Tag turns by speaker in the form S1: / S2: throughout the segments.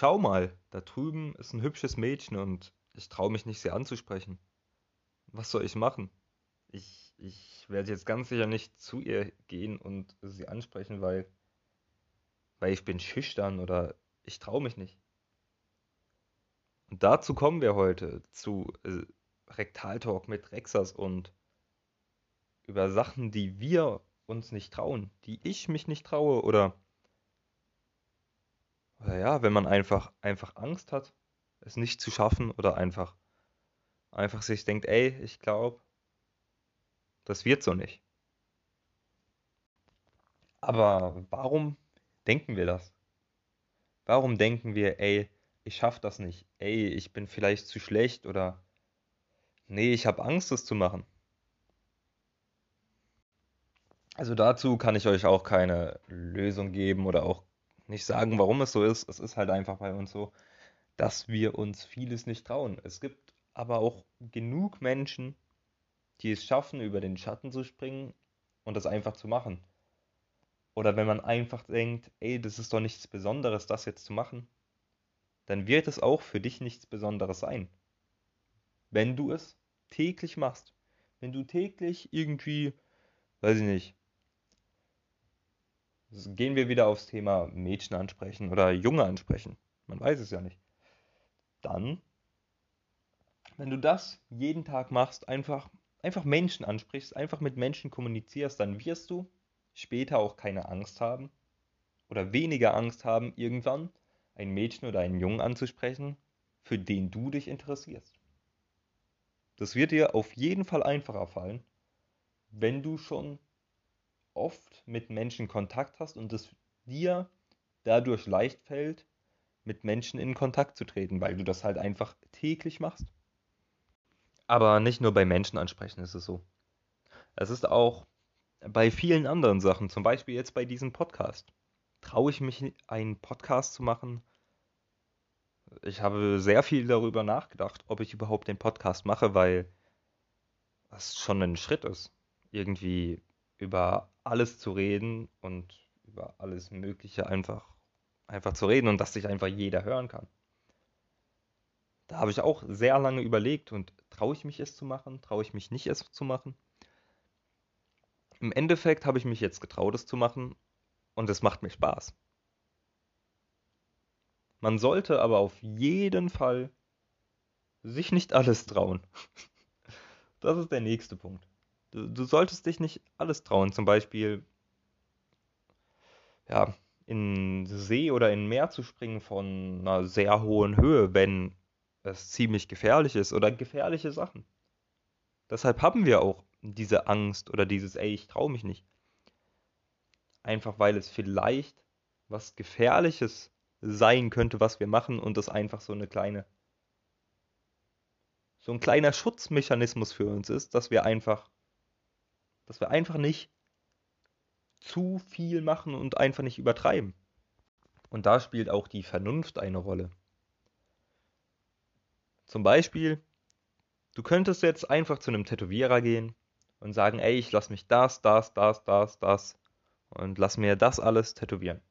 S1: schau mal, da drüben ist ein hübsches Mädchen und ich traue mich nicht, sie anzusprechen. Was soll ich machen? Ich, ich werde jetzt ganz sicher nicht zu ihr gehen und sie ansprechen, weil, weil ich bin schüchtern oder ich traue mich nicht. Und dazu kommen wir heute zu äh, Rektaltalk mit Rexas und über Sachen, die wir uns nicht trauen, die ich mich nicht traue oder, oder ja, wenn man einfach einfach Angst hat, es nicht zu schaffen oder einfach einfach sich denkt, ey, ich glaube, das wird so nicht. Aber warum denken wir das? Warum denken wir, ey, ich schaff das nicht, ey, ich bin vielleicht zu schlecht oder nee, ich habe Angst, das zu machen? Also dazu kann ich euch auch keine Lösung geben oder auch nicht sagen, warum es so ist. Es ist halt einfach bei uns so, dass wir uns vieles nicht trauen. Es gibt aber auch genug Menschen, die es schaffen, über den Schatten zu springen und das einfach zu machen. Oder wenn man einfach denkt, ey, das ist doch nichts Besonderes, das jetzt zu machen, dann wird es auch für dich nichts Besonderes sein. Wenn du es täglich machst. Wenn du täglich irgendwie, weiß ich nicht, gehen wir wieder aufs Thema Mädchen ansprechen oder Junge ansprechen. Man weiß es ja nicht. Dann, wenn du das jeden Tag machst, einfach, einfach Menschen ansprichst, einfach mit Menschen kommunizierst, dann wirst du später auch keine Angst haben oder weniger Angst haben, irgendwann ein Mädchen oder einen Jungen anzusprechen, für den du dich interessierst. Das wird dir auf jeden Fall einfacher fallen, wenn du schon oft mit Menschen Kontakt hast und es dir dadurch leicht fällt, mit Menschen in Kontakt zu treten, weil du das halt einfach täglich machst. Aber nicht nur bei Menschen ansprechen ist es so. Es ist auch bei vielen anderen Sachen, zum Beispiel jetzt bei diesem Podcast. Traue ich mich, einen Podcast zu machen? Ich habe sehr viel darüber nachgedacht, ob ich überhaupt den Podcast mache, weil das schon ein Schritt ist. Irgendwie über alles zu reden und über alles Mögliche einfach, einfach zu reden und dass sich einfach jeder hören kann. Da habe ich auch sehr lange überlegt und traue ich mich es zu machen, traue ich mich nicht es zu machen. Im Endeffekt habe ich mich jetzt getraut, es zu machen und es macht mir Spaß. Man sollte aber auf jeden Fall sich nicht alles trauen. Das ist der nächste Punkt. Du, du solltest dich nicht alles trauen. Zum Beispiel, ja, in See oder in Meer zu springen von einer sehr hohen Höhe, wenn es ziemlich gefährlich ist oder gefährliche Sachen. Deshalb haben wir auch diese Angst oder dieses, ey, ich traue mich nicht. Einfach weil es vielleicht was Gefährliches sein könnte, was wir machen und das einfach so eine kleine, so ein kleiner Schutzmechanismus für uns ist, dass wir einfach dass wir einfach nicht zu viel machen und einfach nicht übertreiben. Und da spielt auch die Vernunft eine Rolle. Zum Beispiel, du könntest jetzt einfach zu einem Tätowierer gehen und sagen, ey, ich lass mich das, das, das, das, das und lass mir das alles tätowieren.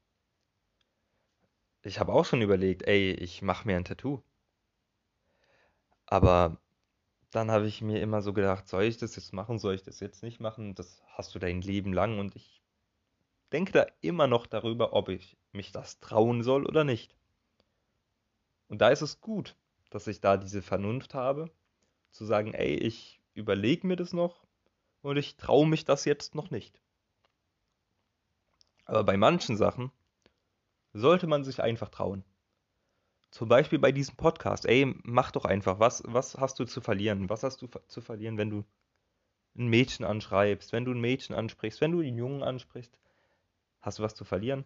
S1: Ich habe auch schon überlegt, ey, ich mache mir ein Tattoo. Aber dann habe ich mir immer so gedacht, soll ich das jetzt machen, soll ich das jetzt nicht machen? Das hast du dein Leben lang und ich denke da immer noch darüber, ob ich mich das trauen soll oder nicht. Und da ist es gut, dass ich da diese Vernunft habe, zu sagen, ey, ich überlege mir das noch und ich traue mich das jetzt noch nicht. Aber bei manchen Sachen sollte man sich einfach trauen. Zum Beispiel bei diesem Podcast. Ey, mach doch einfach. Was, was hast du zu verlieren? Was hast du zu verlieren, wenn du ein Mädchen anschreibst, wenn du ein Mädchen ansprichst, wenn du einen Jungen ansprichst? Hast du was zu verlieren?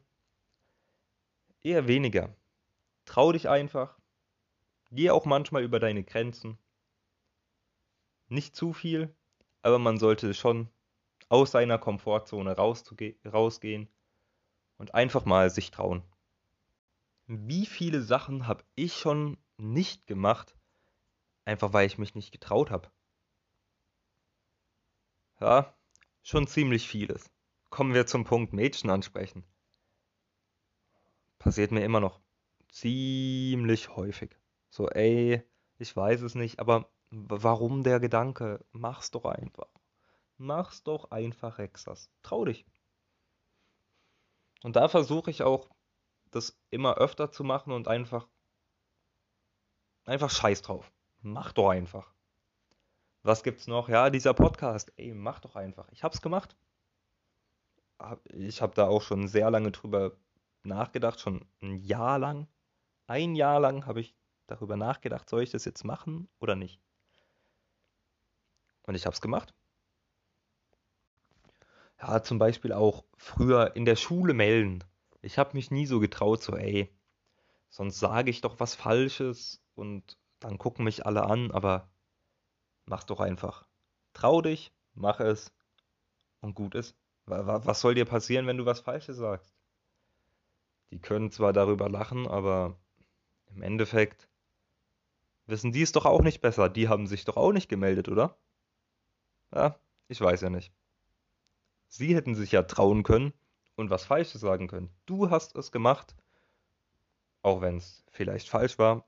S1: Eher weniger. Trau dich einfach. Geh auch manchmal über deine Grenzen. Nicht zu viel, aber man sollte schon aus seiner Komfortzone rausgehen und einfach mal sich trauen. Wie viele Sachen habe ich schon nicht gemacht, einfach weil ich mich nicht getraut habe? Ja, schon ziemlich vieles. Kommen wir zum Punkt Mädchen ansprechen. Passiert mir immer noch ziemlich häufig. So, ey, ich weiß es nicht, aber warum der Gedanke? Mach's doch einfach. Mach's doch einfach, Rexas. Trau dich. Und da versuche ich auch, das immer öfter zu machen und einfach, einfach scheiß drauf. Mach doch einfach. Was gibt's noch? Ja, dieser Podcast. Ey, mach doch einfach. Ich hab's gemacht. Ich habe da auch schon sehr lange drüber nachgedacht, schon ein Jahr lang. Ein Jahr lang habe ich darüber nachgedacht, soll ich das jetzt machen oder nicht. Und ich habe es gemacht. Ja, zum Beispiel auch früher in der Schule melden. Ich habe mich nie so getraut, so, ey, sonst sage ich doch was Falsches und dann gucken mich alle an, aber mach doch einfach. Trau dich, mach es und gut ist. Was soll dir passieren, wenn du was Falsches sagst? Die können zwar darüber lachen, aber im Endeffekt wissen die es doch auch nicht besser. Die haben sich doch auch nicht gemeldet, oder? Ja, ich weiß ja nicht. Sie hätten sich ja trauen können und was Falsches sagen können. Du hast es gemacht, auch wenn es vielleicht falsch war,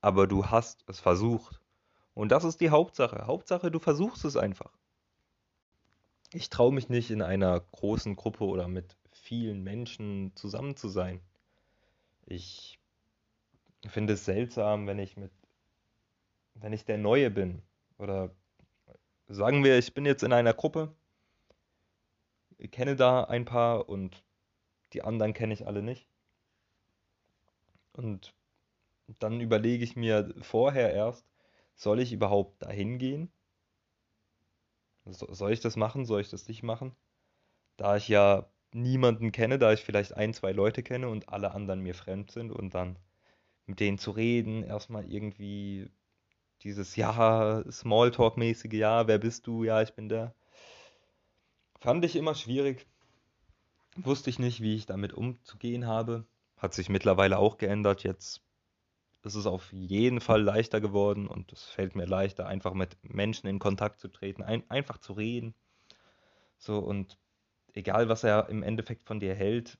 S1: aber du hast es versucht. Und das ist die Hauptsache. Hauptsache, du versuchst es einfach. Ich traue mich nicht in einer großen Gruppe oder mit vielen Menschen zusammen zu sein. Ich finde es seltsam, wenn ich mit wenn ich der Neue bin oder sagen wir, ich bin jetzt in einer Gruppe kenne da ein paar und die anderen kenne ich alle nicht. Und dann überlege ich mir vorher erst, soll ich überhaupt dahin gehen? soll ich das machen? Soll ich das nicht machen? Da ich ja niemanden kenne, da ich vielleicht ein, zwei Leute kenne und alle anderen mir fremd sind und dann mit denen zu reden, erstmal irgendwie dieses Ja, Smalltalk-mäßige Ja, wer bist du? Ja, ich bin der. Fand ich immer schwierig. Wusste ich nicht, wie ich damit umzugehen habe. Hat sich mittlerweile auch geändert. Jetzt ist es auf jeden Fall leichter geworden und es fällt mir leichter, einfach mit Menschen in Kontakt zu treten, ein, einfach zu reden. So und egal, was er im Endeffekt von dir hält,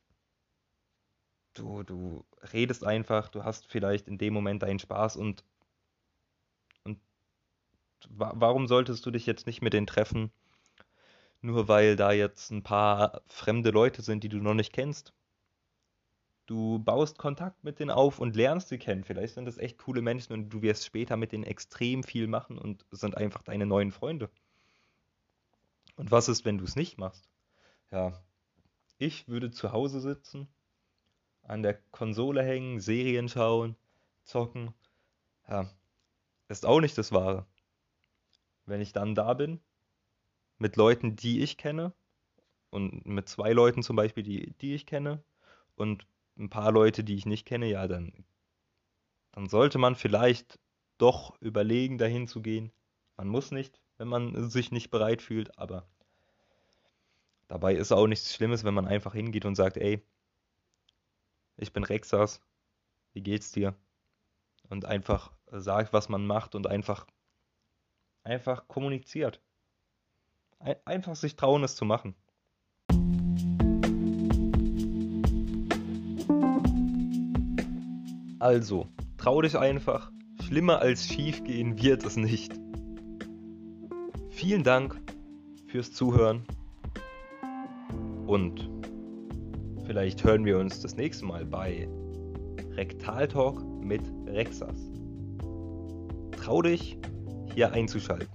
S1: du, du redest einfach, du hast vielleicht in dem Moment deinen Spaß und, und warum solltest du dich jetzt nicht mit denen treffen? Nur weil da jetzt ein paar fremde Leute sind, die du noch nicht kennst. Du baust Kontakt mit denen auf und lernst sie kennen. Vielleicht sind das echt coole Menschen und du wirst später mit denen extrem viel machen und sind einfach deine neuen Freunde. Und was ist, wenn du es nicht machst? Ja, ich würde zu Hause sitzen, an der Konsole hängen, Serien schauen, zocken. Ja, ist auch nicht das Wahre. Wenn ich dann da bin, mit Leuten, die ich kenne und mit zwei Leuten zum Beispiel, die, die ich kenne und ein paar Leute, die ich nicht kenne, ja, dann, dann sollte man vielleicht doch überlegen, dahin zu gehen. Man muss nicht, wenn man sich nicht bereit fühlt, aber dabei ist auch nichts Schlimmes, wenn man einfach hingeht und sagt, ey, ich bin Rexas, wie geht's dir? Und einfach sagt, was man macht und einfach, einfach kommuniziert einfach sich trauen, es zu machen. Also, trau dich einfach. Schlimmer als schiefgehen wird es nicht. Vielen Dank fürs Zuhören. Und vielleicht hören wir uns das nächste Mal bei Rektal Talk mit Rexas. Trau dich, hier einzuschalten.